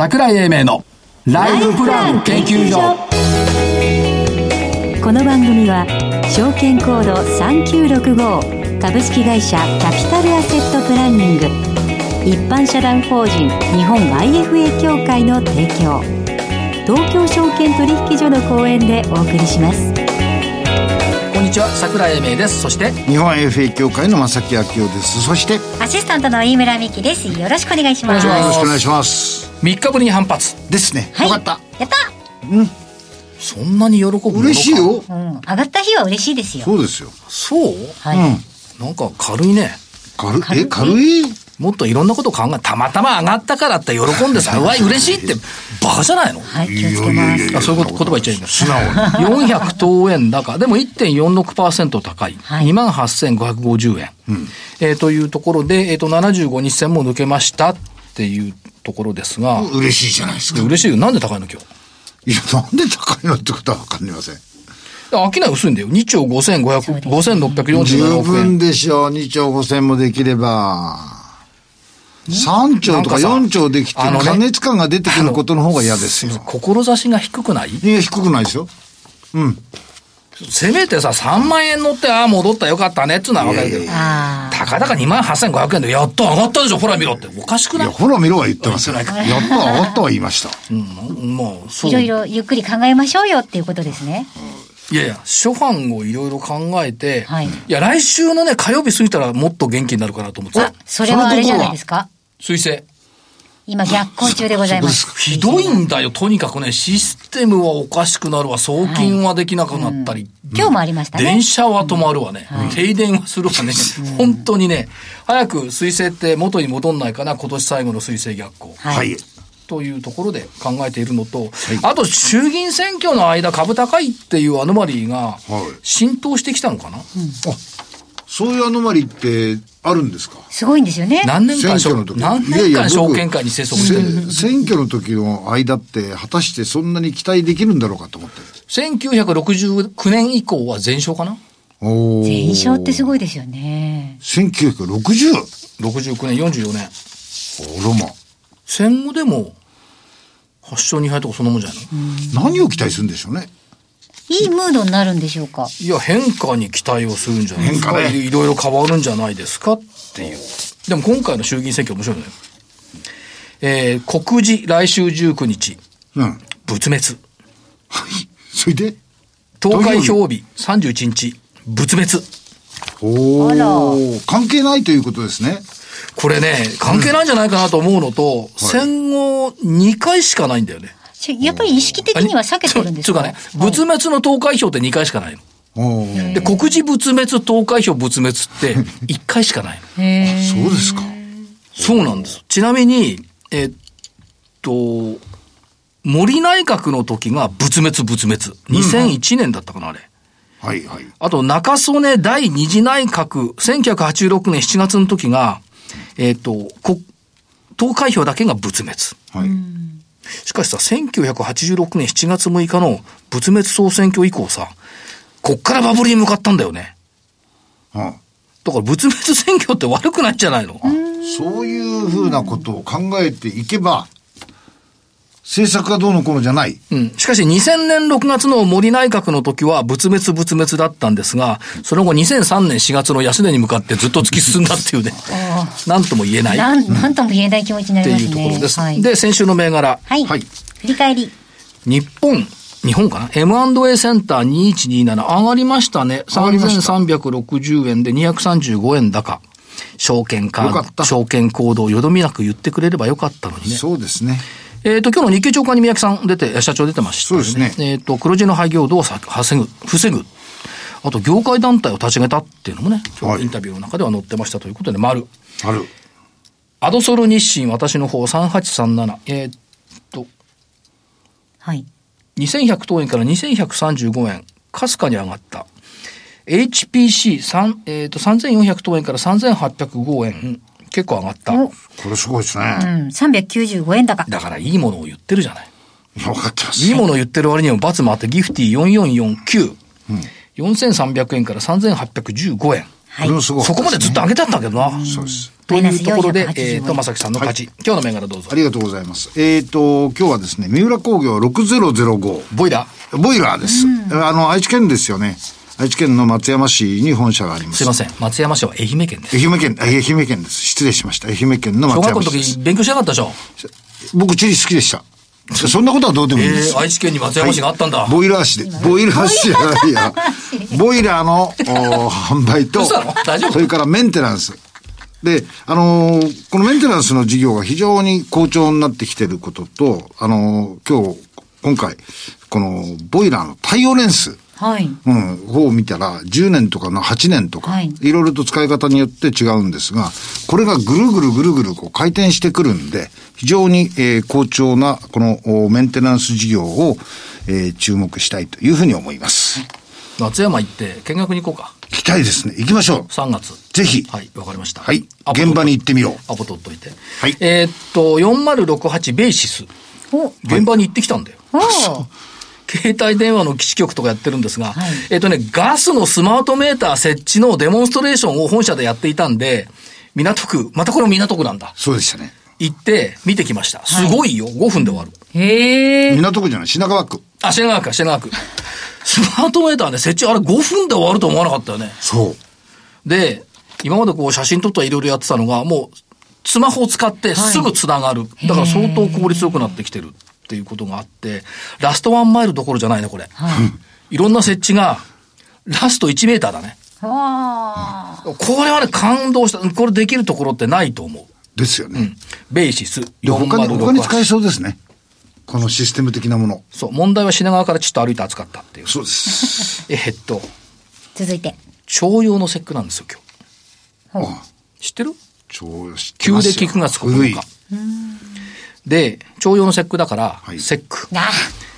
桜井英明のライフプラン研究所。この番組は証券コード3965株式会社キャピタルアセットプランニング一般社団法人日本 IFA 協会の提供。東京証券取引所の講演でお送りします。こんにちは桜井英明です。そして日本 FA 協会の正木明夫です。そしてアシスタントの飯村美希です。よろしくお願いします。よろしくお願いします3日ぶりに反発。ですね、はい、よかった。やった。そんなに喜ぶ嬉しいよ、うん、上がった日は嬉しいですよ。そうですよ。そう？はい、うん。なんか軽いね。軽軽い？え軽い？もっといろんなこと考えたまたま上がったからって喜んでさ うわ嬉しいってバカじゃないの？はい、気をつけます。あそういうこと言葉言っちゃいいんだ素直に。400等円高。でも1.46%高い。はい。28,550円。えーというところで、えっ、と、75日線も抜けましたっていうところですが、嬉しいじゃないですか。嬉しいよ。なんで高いの今日？いやなんで高いのってことは分かりません。商い薄いんだよ。2兆5500、そうです5647十億分円。でしょう。2兆5千もできれば。3兆とかなんかさ4兆できてあのね過熱感が出てくることの方が嫌ですよ。志が低くない？いや低くないですよ。うんせめてさ、3万円乗って、ああ、戻ったよかったねっていうのはわかるけど、あたかだか28,500円で、やっと上がったでしょ、ほら見ろって。おかしくない？いやほら見ろは言ってますよ。やっと上がったは言いました。うん、もう、あそう。いろいろゆっくり考えましょうよっていうことですね。いやいや、初版をいろいろ考えて、はい。いや、来週のね、火曜日過ぎたらもっと元気になるかなと思って。あた。それはあれじゃないですか。水星。今逆行中でございます。ひどいんだよ、とにかくね、システムはおかしくなるわ、送金はできなくなったり、今日もありましたね。電車は止まるわね、停電はするわね、本当にね、早く水星って元に戻んないかな、今年最後の水星逆行。はい、はい。というところで考えているのと、あと衆議院選挙の間株高いっていうアノマリーがはい。浸透してきたのかな、そういうアノマリってあるんですか？すごいんですよね。何年間証選挙の時。何いやいや年間証僕券会に生息してるせ選挙の時の間って果たしてそんなに期待できるんだろうかと思って1969年以降は全勝かな？お全勝ってすいごいですよね。1960? 69年44年。あらま。戦後でも8勝2敗とかそんなもんじゃないの、何を期待するんでしょうねいいムードになるんでしょうか？いや変化に期待をするんじゃない。ですか変化ね。いろいろ変わるんじゃないですかっていう。でも今回の衆議院選挙面白いのよえー、告示来週19日うん。仏滅。それで？投開票日31日仏滅。おあら。お関係ないということですね。これね関係ないんじゃないかなと思うのと、戦後2回しかないんだよね。しやっぱり意識的には避けてるんですか？つうかね、仏滅の投開票って2回しかないの。で、告示仏滅、投開票仏滅って1回しかないの。そうですかそうなんです。ちなみに、えっと、森内閣の時が仏滅仏滅。2001年だったかな、あれ。はいはいあと、中曽根第二次内閣、1986年7月の時が、えっと、こ投開票だけが仏滅。はいしかしさ、1986年7月6日の仏滅総選挙以降さ、こっからバブルに向かったんだよね。あだから仏滅選挙って悪くないんじゃないの？そういうふうなことを考えていけば政策がどうのこうのじゃないうん。しかし2000年6月の森内閣の時は仏滅仏滅だったんですが、その後2003年4月の安値に向かってずっと突き進んだっていうね、なんとも言えないっなん、なんとも言えない気持ちになていうりますね。ところです。はい。で、先週の銘柄。はい。はい振り返り。日本、日本かな ?M&A センター2127上がりましたね。上がりました3360円で235円高。証券かった証券コードをよどみなく言ってくれればよかったのにね。そうですねえっ、と、今日の日経長官に宮城さん出て、社長出てましたよね。そうですえっ、と、黒字の廃業度をさ防ぐ、防ぐ。あと、業界団体を立ち上げたっていうのもね、今はい日インタビューの中では載ってましたということで、丸。あるアドソル日清、私の方3837。えっ、と、はい。2100等円から2135円、かすかに上がった。HPC3、えっ、と、3400等円から3805円、結構上がった。お、これすごいですうね、ん、395円高。だからいいものを言ってるじゃない。分かってますいいものを言ってる割には罰もあって、ギフティ4449。4300円から3815円。はいそこまでずっと上げたんだけどな。そうです。というところでマイナ、ス480えっと、まさきさんの勝ち。今日の銘柄どうぞあ。りがとうございます。えっ、と、今日はですね、三浦工業6005。ボイラー。ボイラーです。あの、愛知県ですよね。愛知県の松山市に本社があります。すいません。松山市は愛媛県です。愛媛県、あ愛媛県です。失礼しました。愛媛県の小学校の松山市です時。勉強しなかったでしょ僕、地理好きでした。そんなことはどうでもいいんですえー、。愛知県に松山市があったんだ。ボイラー市で、ボイラー市じゃないや。ボイラーのお販売とそれからメンテナンス。で、あのーこのメンテナンスの事業が非常に好調になってきてることと、あのー今日、今回、このボイラーの対応年数。はい。うん、方を見たら、10年とかの8年とか、はいい、ろいろと使い方によって違うんですが、これがぐるぐるぐるぐるこう回転してくるんで、非常に、えー好調なこのおメンテナンス事業を、えー注目したいというふうに思います。松山行って見学に行こうか。行きたいですね。行きましょう。3月。ぜひ。はい、わかりました。はい現場に行ってみようアポ取っといて。はいえーっと、4068ベーシス。お、現場に行ってきたんだよ。お携帯電話の基地局とかやってるんですが、はいえっとね、ガスのスマートメーター設置のデモンストレーションを本社でやっていたんで、港区、またこれも港区なんだ。そうでしたね。行って見てきました。すごいよ。5分で終わる。へえ。港区じゃない、品川区。あ、品川区か、品川区。スマートメーターね、設置あれ5分で終わると思わなかったよね。そう。で、今までこう写真撮ったらいろいろやってたのが、もう、スマホを使ってすぐ繋がる。だから相当効率よくなってきてるっていうことがあって、ラストワンマイルどころじゃないね、これ。いろんな設置が、ラスト1メーターだね。これはね、感動した。これできるところってないと思う。ですよね。ベーシスで他に、他に使え4068。そうですね。このシステム的なもの。そう、問題は品川からちょっと歩いて扱ったっていう。そうです。えっと、続いて。商用の節句なんですよ、今あ日。知ってる？超知って旧ますよ暦9月古い9日。で、徴用の節句だから、はい節句。あ、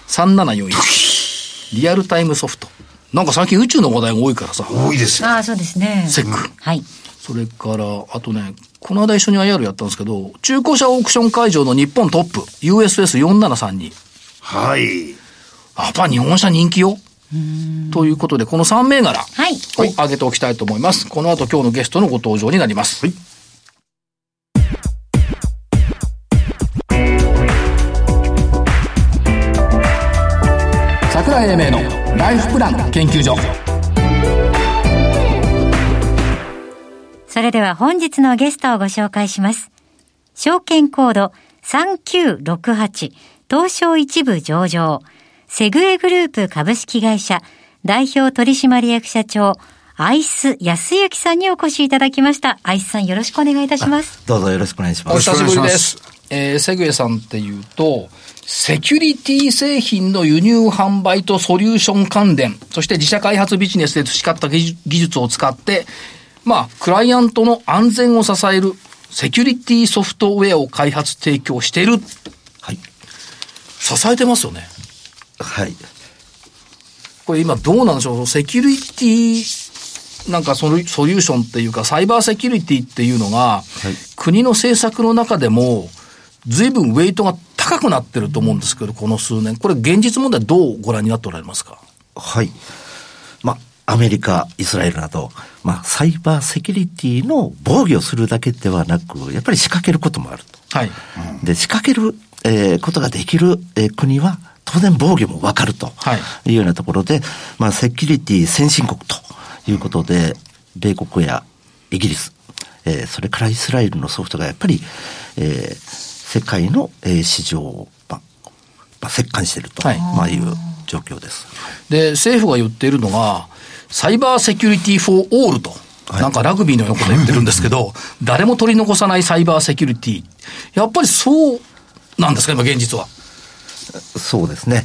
3741。リアルタイムソフト。なんか最近宇宙の話題が多いからさ、多いですよ。ああ、そうですね。節句。はい。それから、あとね、この間一緒に IR やったんですけど、中古車オークション会場の日本トップ、USS4732。はい。やっぱ日本車人気よ。ということで、この3銘柄はい。を挙げておきたいと思います。この後今日のゲストのご登場になります。はい桜井英明のライフプラン研究所。それでは本日のゲストをご紹介します。証券コード3968東証一部上場セグエグループ株式会社代表取締役社長アイス安幸さんにお越しいただきました。アイスさんよろしくお願いいたします。どうぞよろしくお願いします。お久しぶりです。えー、セグエさんっていうと、セキュリティ製品の輸入販売とソリューション関連、そして自社開発ビジネスで培った技術を使って、まあ、クライアントの安全を支えるセキュリティソフトウェアを開発提供している。はい。支えてますよね。はい。これ今どうなんでしょう？セキュリティ、なんかソリソリューションっていうか、サイバーセキュリティっていうのが、国の政策の中でも、随分ウェイトが高くなってると思うんですけど、この数年。これ現実問題どうご覧になっておられますか？はい。まあ、アメリカ、イスラエルなど、まあ、サイバーセキュリティの防御をするだけではなく、やっぱり仕掛けることもあると。はい。で、仕掛ける、えーことができる、えー国は、当然防御もわかるとはいいうようなところで、まあ、セキュリティ先進国ということで、米国やイギリス、えーそれからイスラエルのソフトがやっぱり、えー世界の、えー市場を、まあ、まあ、折檻していると、はいまあ、いう状況です。で、政府が言っているのが、サイバーセキュリティフォーオールと。はいなんかラグビーのようなこと言ってるんですけど、誰も取り残さないサイバーセキュリティ。やっぱりそうなんですか、今現実は。そうですね。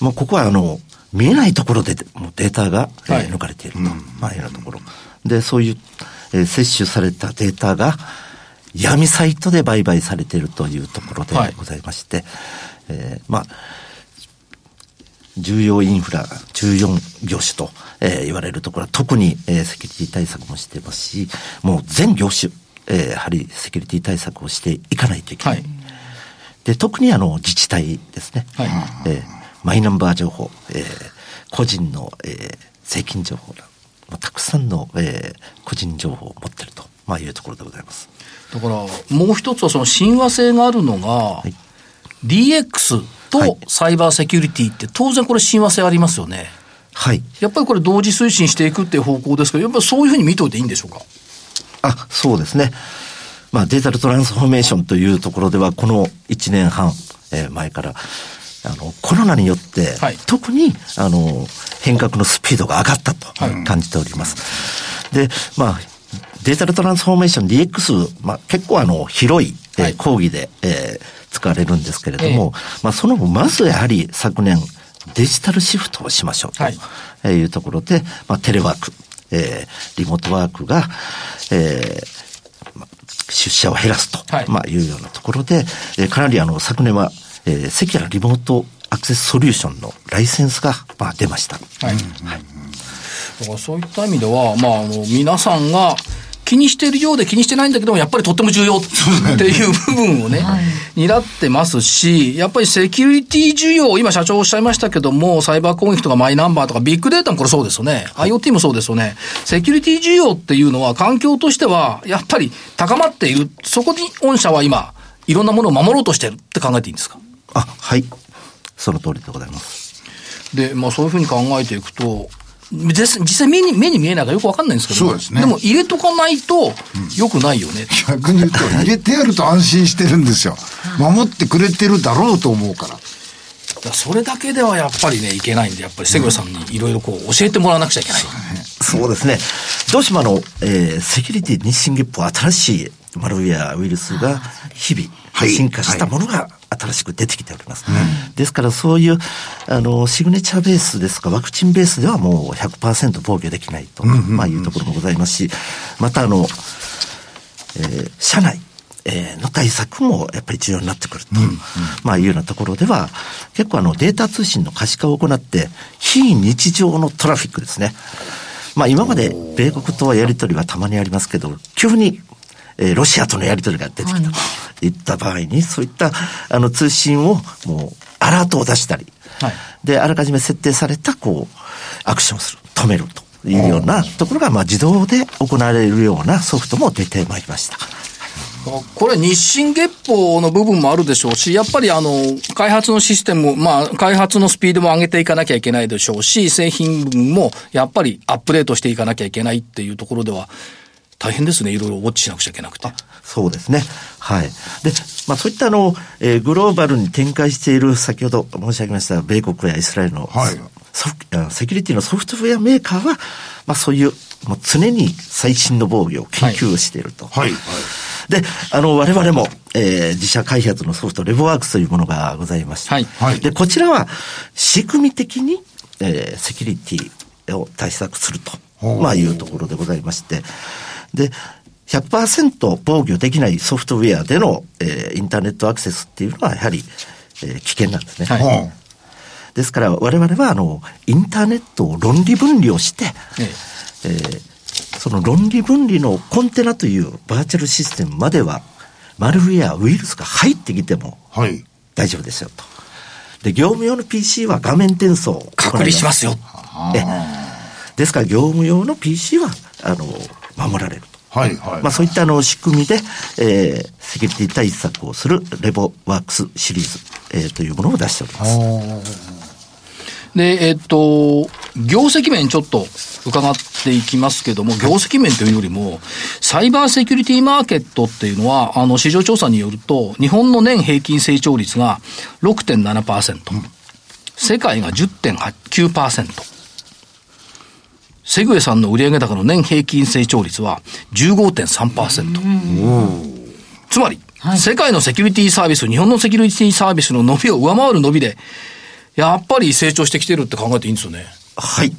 もうここはあの、見えないところでもうデータが、抜かれていると、まあいうようなところ。で、そういう、えー摂取されたデータが闇サイトで売買されているというところではいございまして、えーまあ、重要インフラ14業種と、えー言われるところは特に、えーセキュリティ対策もしてますし、もう全業種、えーやはりセキュリティ対策をしていかないといけない。はいで、特にあの自治体ですね。はいえーマイナンバー情報、えー個人の、えー税金情報まあ、たくさんの、えー、個人情報を持ってると、まあ、いうところでございます。だから、もう一つはその親和性があるのが、はい、DX とサイバーセキュリティって当然これ親和性ありますよね。はい。やっぱりこれ同時推進していくっていう方向ですけど、やっぱりそういうふうに見といていいんでしょうか？あ、そうですね。まあデジタルトランスフォーメーションというところでは、この1年半、えー、前から、あの、コロナによって、はい、特に、あの、変革のスピードが上がったと感じております。はい、で、まあ、デジタルトランスフォーメーション DX、まあ、結構あの、広い、えー、講義で、えー、使われるんですけれども、えー、まあ、その後、まずやはり昨年、デジタルシフトをしましょうというところで、まあ、テレワーク、えー、リモートワークが、えー、出社を減らすと、はい、まあ、いうようなところで、えー、かなりあの、昨年は、えー、セキュラリモートアクセスソリューションのライセンスが、まあ、出ました。はい。はい。だからそういった意味では、まあ、あの、皆さんが、気にしているようで気にしてないんだけども、やっぱりとっても重要っていう部分をね、はい、担ってますし、やっぱりセキュリティ需要、今社長おっしゃいましたけども、サイバー攻撃とかマイナンバーとかビッグデータもこれそうですよね。はい、IoT もそうですよね。セキュリティ需要っていうのは環境としては、やっぱり高まっている。そこに御社は今、いろんなものを守ろうとしてるって考えていいんですか？あ、はい。その通りでございます。で、まあそういうふうに考えていくと、実際目に目に見えないからよくわかんないんですけど、そうですね。でも入れとかないとよくないよね、うん、逆に言うと、入れてやると安心してるんですよ。守ってくれてるだろうと思うから。それだけではやっぱりね、いけないんで、やっぱり瀬倉さんにいろいろこう教えてもらわなくちゃいけない。そうですね。どうしてもあの、えー、セキュリティ日進月歩新しいマルウェアウイルスが日々進化したものが新しく出てきております。はいですからそういう、あの、シグネチャーベースですか、ワクチンベースではもう100%防御できないと、まあいうところもございますし、またあの、えー、社内、えー、の対策もやっぱり重要になってくると、うんうん、まあいうようなところでは、結構あのデータ通信の可視化を行って、非日常のトラフィックですね。まあ今まで米国とはやり取りはたまにありますけど、急にえー、ロシアとのやり取りが出てきたと。い。った場合に、そういったあの通信をもうアラートを出したり、はい、で、あらかじめ設定されたこう、アクションする、止めるというようなところが、まあ自動で行われるようなソフトも出てまいりました。これ日進月歩の部分もあるでしょうし、やっぱりあの、開発のシステム、まあ、開発のスピードも上げていかなきゃいけないでしょうし、製品分もやっぱりアップデートしていかなきゃいけないっていうところでは、大変ですね。いろいろウォッチしなくちゃいけなくて。そうですね。はい。で、まあそういったあの、えー、グローバルに展開している、先ほど申し上げました、米国やイスラエルの、はい、ソフセキュリティのソフトウェアメーカーは、まあそういう、もう常に最新の防御を研究していると。はい。はい、で、あの、我々も、えー、自社開発のソフト、レボワークスというものがございまして、はい。はい、で、こちらは、仕組み的に、えー、セキュリティを対策すると、まあいうところでございまして、で、100%防御できないソフトウェアでの、えー、インターネットアクセスっていうのはやはり、えー、危険なんですね。はい、ですから我々はあの、インターネットを論理分離をして、えー、その論理分離のコンテナというバーチャルシステムまでは、マルウェア、ウイルスが入ってきても、大丈夫ですよと。で、業務用の PC は画面転送隔離しますよ。えですから業務用の PC は、あの、守られると。はいはい、まあ、そういったあの仕組みで、えー、セキュリティ対策をするレボワークスシリーズ、えー、というものを出しております。で、えっと、業績面ちょっと伺っていきますけども、業績面というよりも、サイバーセキュリティマーケットっていうのは、あの、市場調査によると、日本の年平均成長率が6.7%、世界が10.9%、セグウェさんの売上高の年平均成長率は15.3%。つまり、はい、世界のセキュリティサービス、日本のセキュリティサービスの伸びを上回る伸びで、やっぱり成長してきてるって考えていいんですよね。はい。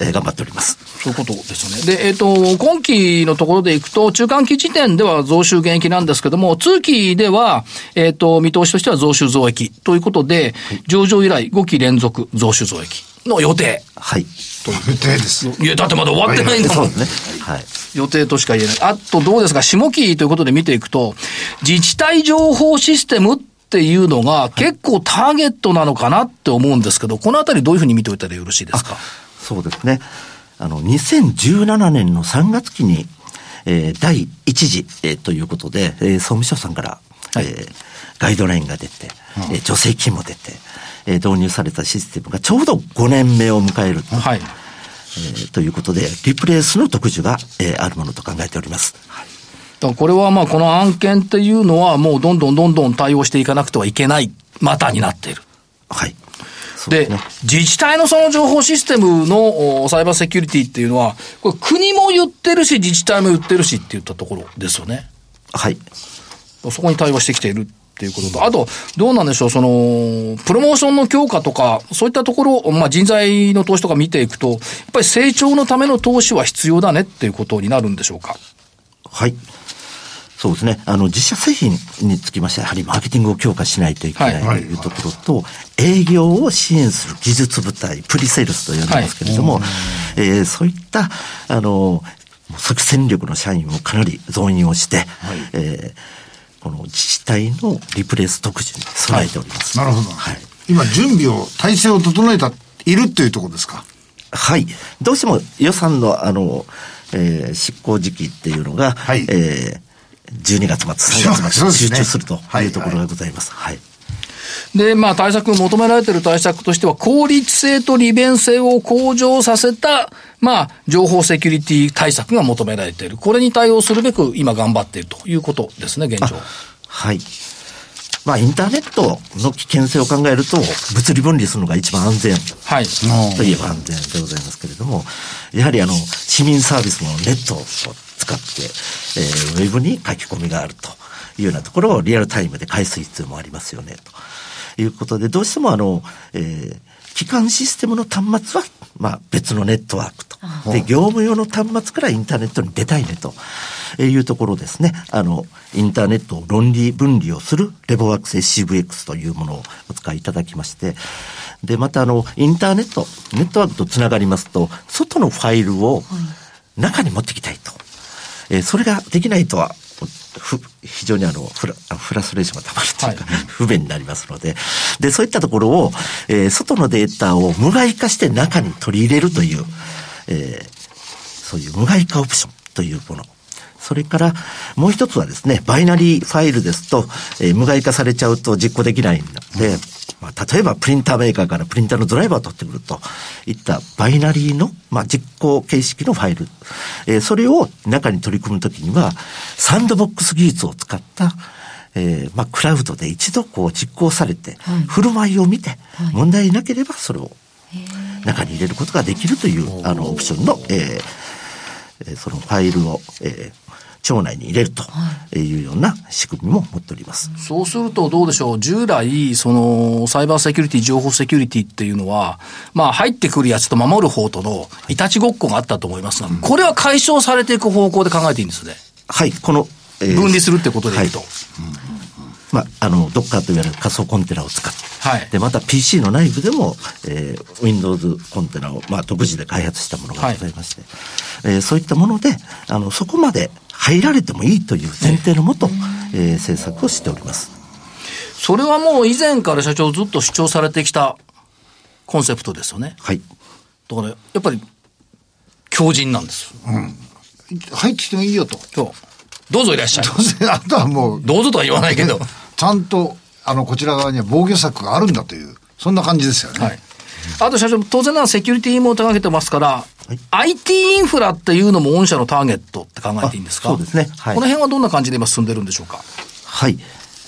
えー、頑張っております。そういうことですよね。で、えっ、ー、と、今期のところでいくと、中間期時点では増収減益なんですけども、通期では、えっ、ー、と、見通しとしては増収増益ということで、はい、上場以来5期連続増収増益の予定。はい。と予定です。いや、だってまだ終わってないんだもん。ね。はい。予定としか言えない。あとどうですか、下期ということで見ていくと、自治体情報システムっていうのが結構ターゲットなのかなって思うんですけど、このあたりどういうふうに見ておいたらよろしいですか？そうですね。あの、2017年の3月期に、えー、第一次、えー、ということで、えー、総務省さんから、はい、えー、ガイドラインが出て、うん、えー、助成金も出て、えー、導入されたシステムがちょうど5年目を迎える。はい。えー、ということで、リプレイスの特需が、えー、あるものと考えております。はいこれはまあこの案件っていうのはもうどんどんどんどん対応していかなくてはいけないマターになっている。はい。で、ね、自治体のその情報システムのサイバーセキュリティっていうのは、これ国も言ってるし、自治体も言ってるしって言ったところですよね。はい。そこに対応してきているっていうことと、あと、どうなんでしょう、その、プロモーションの強化とか、そういったところ、まあ人材の投資とか見ていくと、やっぱり成長のための投資は必要だねっていうことになるんでしょうか？はい。そうですね。あの、自社製品につきましては、やはりマーケティングを強化しないといけないというところと、はい、営業を支援する技術部隊、プリセールスと呼んでますけれども、はい、えー、そういった、あの、即戦力の社員をかなり増員をして、はい、えーこの自治体のリプレイス特需に備えております。はい、なるほど。はい。今、準備を、体制を整えた、いるっていうところですか？はい。どうしても予算の、あの、えー、執行時期っていうのが、はい、えー、12月末、3月末、集中するというところがございます。はい、はいで、まあ対策求められている対策としては、効率性と利便性を向上させた、まあ、情報セキュリティ対策が求められている。これに対応するべく今頑張っているということですね、現状。はい。まあ、インターネットの危険性を考えると、物理分離するのが一番安全。はい。といえば安全でございますけれども、やはりあの、市民サービスのネットを使って、えー、ウェブに書き込みがあるというようなところをリアルタイムで返す必要もありますよね、と。いうことで、どうしてもあの、えー、基幹システムの端末は、まあ、別のネットワークと。で、業務用の端末からインターネットに出たいねというところですね。あの、インターネットを論理分離をするレボワークス SCVX というものをお使いいただきまして、で、またあの、インターネット、ネットワークとつながりますと、外のファイルを中に持ってきたいと。えー、それができないとはふ非常にあのフラフラストレーションがたまるというか、はい、不便になりますので、で、そういったところを、えー、外のデータを無害化して中に取り入れるという、えー、そういう無害化オプションというもの。それから、もう一つはですね、バイナリーファイルですと、えー、無害化されちゃうと実行できないので、まあ、例えばプリンターメーカーからプリンターのドライバーを取ってくるといったバイナリーの、まあ、実行形式のファイル、えー、それを中に取り組むときには、サンドボックス技術を使った、えー、まあ、クラウドで一度こう実行されて、はい、振る舞いを見て、問題なければそれを中に入れることができるという、あの、オプションの、えー、そのファイルを、えー、町内に入れるとい。うような仕組みも持っております。そうするとどうでしょう？従来、その、サイバーセキュリティ、情報セキュリティっていうのは、まあ入ってくるやつと守る方とのい。たちごっこがあったと思いますが、これは解消されていく方向で考えていいんですね？はい、この、えー、分離するってことでいうと。はい。まあ、あの、ドッカーといわれる仮想コンテナを使って、はい、で、また PC の内部でも、えー、Windows コンテナを、まあ、独自で開発したものがございまして、はい、えー、そういったもので、あの、そこまで入られてもいいという前提のもと、えー、政策をしております。それはもう以前から社長ずっと主張されてきたコンセプトですよね。はい。だから、やっぱり、強靭なんです。うん。入ってきてもいいよと。そう。どうぞいらっしゃい。あとはもう。どうぞとは言わないけど。ちゃんと、あの、こちら側には防御策があるんだという、そんな感じですよね。はい。あと社長、当然ならセキュリティも手掛けてますから、はい、IT インフラっていうのも御社のターゲットって考えていいんですか？そうですね。はい、この辺はどんな感じで今進んでるんでしょうか？はい。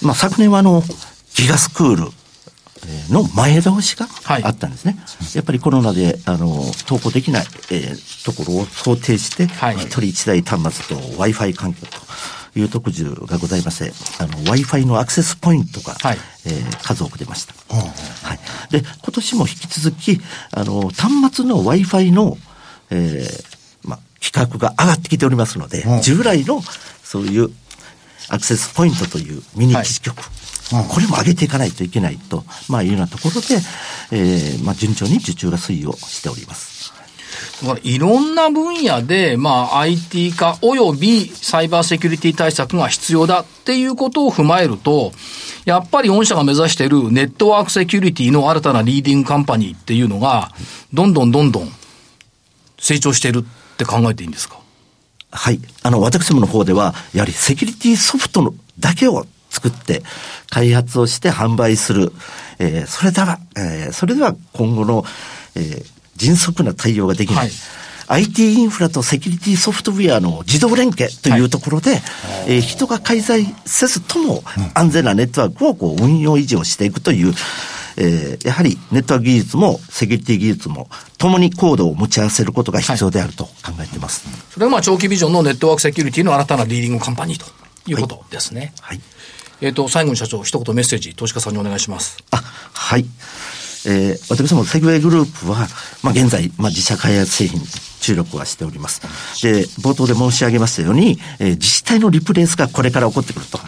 まあ、昨年はあの、ギガスクールの前倒しがあったんですね。はい、やっぱりコロナで、あの、投稿できない、えー、ところを想定して、一、はい、人一台端末と Wi-Fi 環境と、いう特需がございまして、あの、Wi-Fi のアクセスポイントが、はい、えー、数多く出ました。はい。で、今年も引き続き、あの、端末の Wi-Fi の、えー、まあ、規格が上がってきておりますので、従来の、そういうアクセスポイントというミニ基地局、はい、これも上げていかないといけないと、まあ、いうようなところで、えー、まあ、順調に受注が推移をしております。だからいろんな分野で、まあ、IT 化及びサイバーセキュリティ対策が必要だっていうことを踏まえると、やっぱり御社が目指しているネットワークセキュリティの新たなリーディングカンパニーっていうのが、どんどんどんどん成長しているって考えていいんですか？はい。あの、私どもの方では、やはりセキュリティソフトのだけを作って、開発をして販売する。えー、それでは、えー、それでは今後の、えー、迅速な対応ができない。はい IT インフラとセキュリティソフトウェアの自動連携というところで、はい、えー、人が介在せずとも安全なネットワークをこう運用維持をしていくという、えー、やはりネットワーク技術もセキュリティ技術も共にコードを持ち合わせることが必要であると考えています。はい、それはまあ長期ビジョンのネットワークセキュリティの新たなリーディングカンパニーということですね。はい。はい、えっ、ー、と、最後に社長、一言メッセージ、投資家さんにお願いします。あ、はい。えー、私もセグウェイグループは、まあ、現在、まあ、自社開発製品注力はしております。で、冒頭で申し上げましたように、えー、自治体のリプレイスがこれから起こってくると。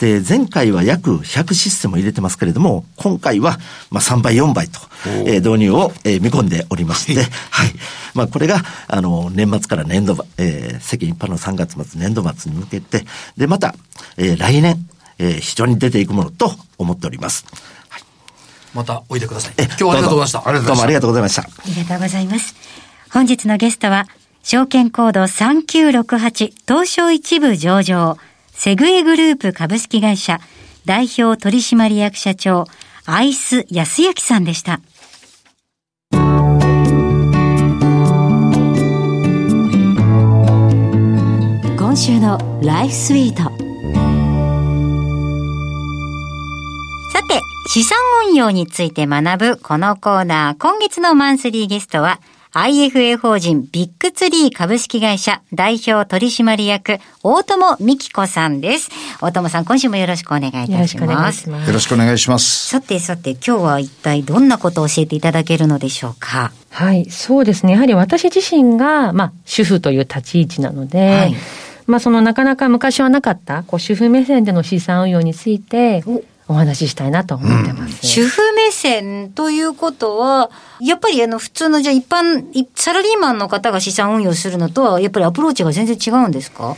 で、前回は約100システムを入れてますけれども、今回は、まあ、3倍、4倍と、えー、導入を、えー、見込んでおりまして、はい。はい、まあ、これが、あの、年末から年度、えー、世間一般の3月末、年度末に向けて、で、また、えー、来年、えー、非常に出ていくものと思っております。またおいでください。今日はありがとうございました。どうもありがとうございました。ありがとうございます。本日のゲストは、証券コード3968東証一部上場、セグエグループ株式会社代表取締役社長、アイス安幸さんでした。今週のライフスイート。資産運用について学ぶこのコーナー、今月のマンスリーゲストは、IFA 法人ビッグツリー株式会社代表取締役大友美希子さんです。大友さん、今週もよろしくお願いいたします。よろしくお願いします。さてさて、今日は一体どんなことを教えていただけるのでしょうか？はい、そうですね。やはり私自身が、まあ、主婦という立ち位置なので、はいまあ、そのなかなか昔はなかった、こう主婦目線での資産運用について、お話ししたいなと思ってます。うん、主婦目線ということは、やっぱりあの普通のじゃ一般、サラリーマンの方が資産運用するのとは、やっぱりアプローチが全然違うんですか？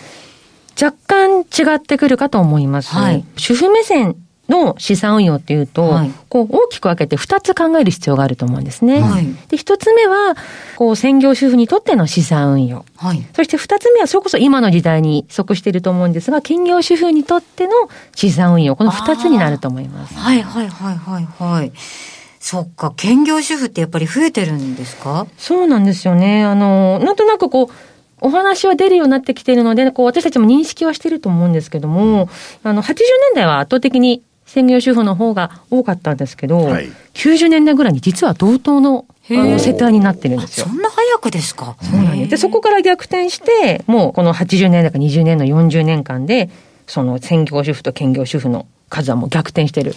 若干違ってくるかと思います。はい、主婦目線の資産運用っていうと、はい、こう大きく分けて2つ考える必要があると思うんですね。はい、で、1つ目は、こう専業主婦にとっての資産運用。はい、そして2つ目は、それこそ今の時代に即していると思うんですが、兼業主婦にとっての資産運用。この2つになると思います。はいはいはいはいはい。そっか、兼業主婦ってやっぱり増えてるんですか？そうなんですよね。あの、なんとなくこう、お話は出るようになってきているので、こう私たちも認識はしてると思うんですけども、あの、80年代は圧倒的に専業主婦の方が多かったんですけど、はい、90年代ぐらいに実は同等の世帯になってるんですよ。そんな早くですか？そうなんです。で、そこから逆転して、もうこの80年代か20年の40年間で、その専業主婦と兼業主婦の数はもう逆転してる。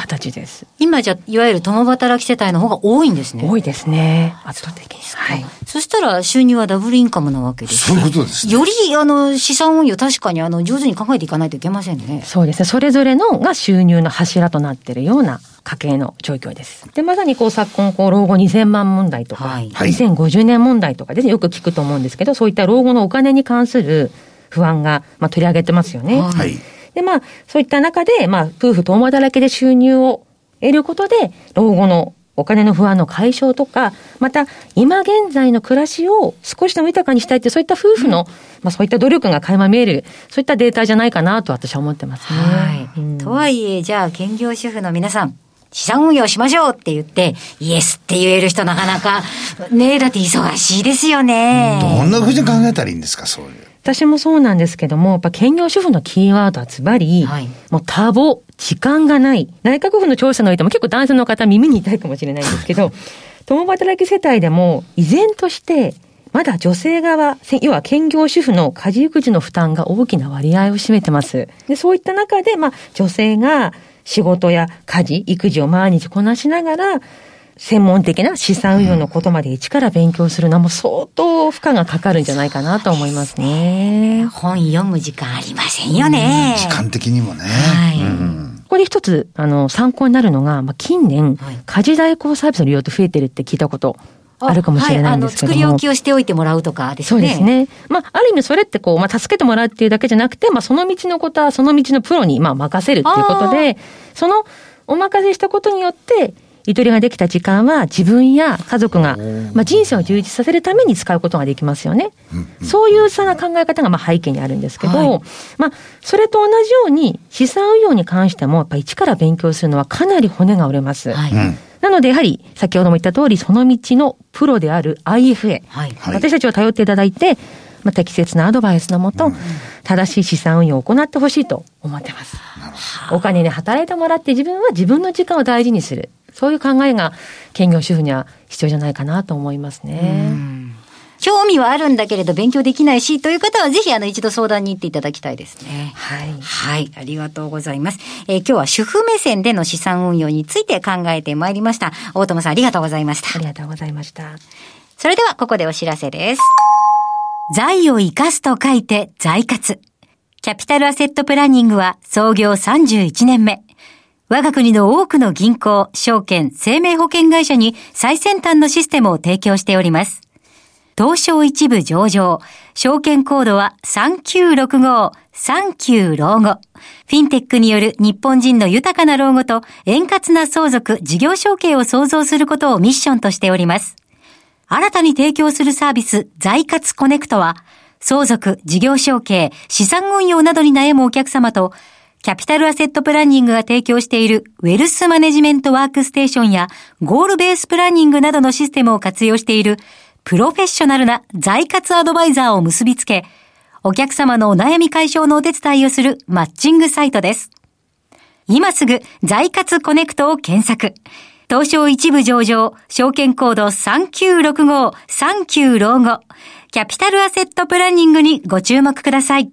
形です。今じゃ、いわゆる共働き世帯の方が多いんですね。多いですね。圧倒的に。はい。そしたら収入はダブルインカムなわけですそういうことです、ね、より、あの、資産運用確かに、あの、上手に考えていかないといけませんね。そうですね。それぞれのが収入の柱となっているような家計の状況です。で、まさにこう昨今、こう、老後2000万問題とか、はい、2050年問題とかで、ね、よく聞くと思うんですけど、そういった老後のお金に関する不安が、まあ、取り上げてますよね。はい。で、まあ、そういった中で、まあ、夫婦共働きで収入を得ることで、老後のお金の不安の解消とか、また、今現在の暮らしを少しでも豊かにしたいって、そういった夫婦の、うん、まあそういった努力が垣間見える、そういったデータじゃないかなと私は思ってますね。はい。うん、とはいえ、じゃあ、兼業主婦の皆さん、資産運用しましょうって言って、イエスって言える人なかなか、ねえ、だって忙しいですよね。どんなふうに考えたらいいんですか、そういう。私もそうなんですけども、やっぱ兼業主婦のキーワードはズバリ、はい、もう多忙、時間がない。内閣府の調査においても結構男性の方耳に痛いかもしれないんですけど、共働き世帯でも依然として、まだ女性側、要は兼業主婦の家事育児の負担が大きな割合を占めてます。で、そういった中で、まあ、女性が仕事や家事、育児を毎日こなしながら、専門的な資産運用のことまで一から勉強するのも相当負荷がかかるんじゃないかなと思いますね。本読む時間ありませんよね。時間的にもね。はい。うんここで一つ、あの、参考になるのが、まあ、近年、家事代行サービスの利用って増えてるって聞いたことあるかもしれないんですけども。はい、あの、作り置きをしておいてもらうとかですね。そうですね。まあ、ある意味それってこう、まあ、助けてもらうっていうだけじゃなくて、まあ、その道のことはその道のプロに、まあ、任せるっていうことで、その、お任せしたことによって、ゆとりができた時間は自分や家族が、まあ、人生を充実させるために使うことができますよね。そういうさな考え方がまあ背景にあるんですけど、はい、まあ、それと同じように資産運用に関しても、やっぱ一から勉強するのはかなり骨が折れます。はい、なので、やはり、先ほども言った通り、その道のプロである IFA。はい、私たちを頼っていただいて、まあ、適切なアドバイスのもと、正しい資産運用を行ってほしいと思ってます。お金で働いてもらって自分は自分の時間を大事にする。そういう考えが兼業主婦には必要じゃないかなと思いますね。興味はあるんだけれど勉強できないし、という方はぜひあの一度相談に行っていただきたいですね。はい。はい。ありがとうございます。えー、今日は主婦目線での資産運用について考えてまいりました。大友さんありがとうございました。ありがとうございました。それではここでお知らせです。財を生かすと書いて財活。キャピタルアセットプランニングは創業31年目。我が国の多くの銀行、証券、生命保険会社に最先端のシステムを提供しております。東証一部上場、証券コードは3965、39老後。フィンテックによる日本人の豊かな老後と円滑な相続、事業承継を創造することをミッションとしております。新たに提供するサービス、財活コネクトは、相続、事業承継、資産運用などに悩むお客様と、キャピタルアセットプランニングが提供しているウェルスマネジメントワークステーションやゴールベースプランニングなどのシステムを活用しているプロフェッショナルな財活アドバイザーを結びつけ、お客様のお悩み解消のお手伝いをするマッチングサイトです。今すぐ財活コネクトを検索。東証一部上場、証券コード3965、39老後、キャピタルアセットプランニングにご注目ください。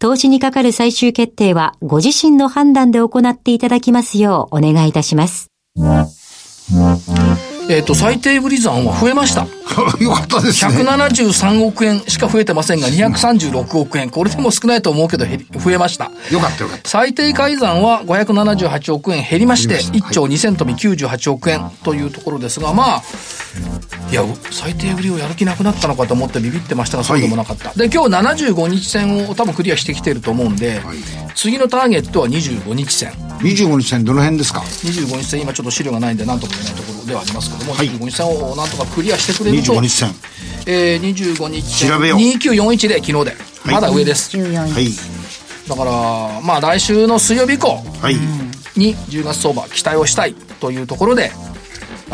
投資にかかる最終決定はご自身の判断で行っていただきますようお願いいたします。えっ、ー、と、最低売り算は増えました。よかったですね。173億円しか増えてませんが、236億円。これでも少ないと思うけど、増えました。よかったよかった。最低改ざんは578億円減りまして、1兆2000飛び98億円というところですが、まあ、いや、最低売りをやる気なくなったのかと思ってビビってましたが、そうでもなかった。はい、で、今日75日線を多分クリアしてきてると思うんで、はい、次のターゲットは25日線。25日線どの辺ですか ?25 日線、今ちょっと資料がないんで、なんとも言えないところではありますけども、はい、25日線をなんとかクリアしてくれると。25日線。えー、25日線。調べよう。2941で、昨日で。まだ上です。はい。だから、まあ来週の水曜日以降に10月相場期待をしたいというところで、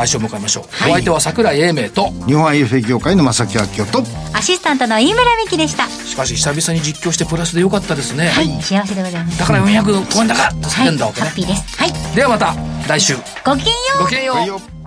来週を迎えましょう、はい、お相手は桜井英明と日本 IFA 協会の正木明夫とアシスタントの飯村美希でした。しかし久々に実況してプラスでよかったですね。はい幸せでございます。だから400超えんだかと叫んだわけね、ハッピーです。はい。ではまた来週。ごきげんよう。ごきげんよう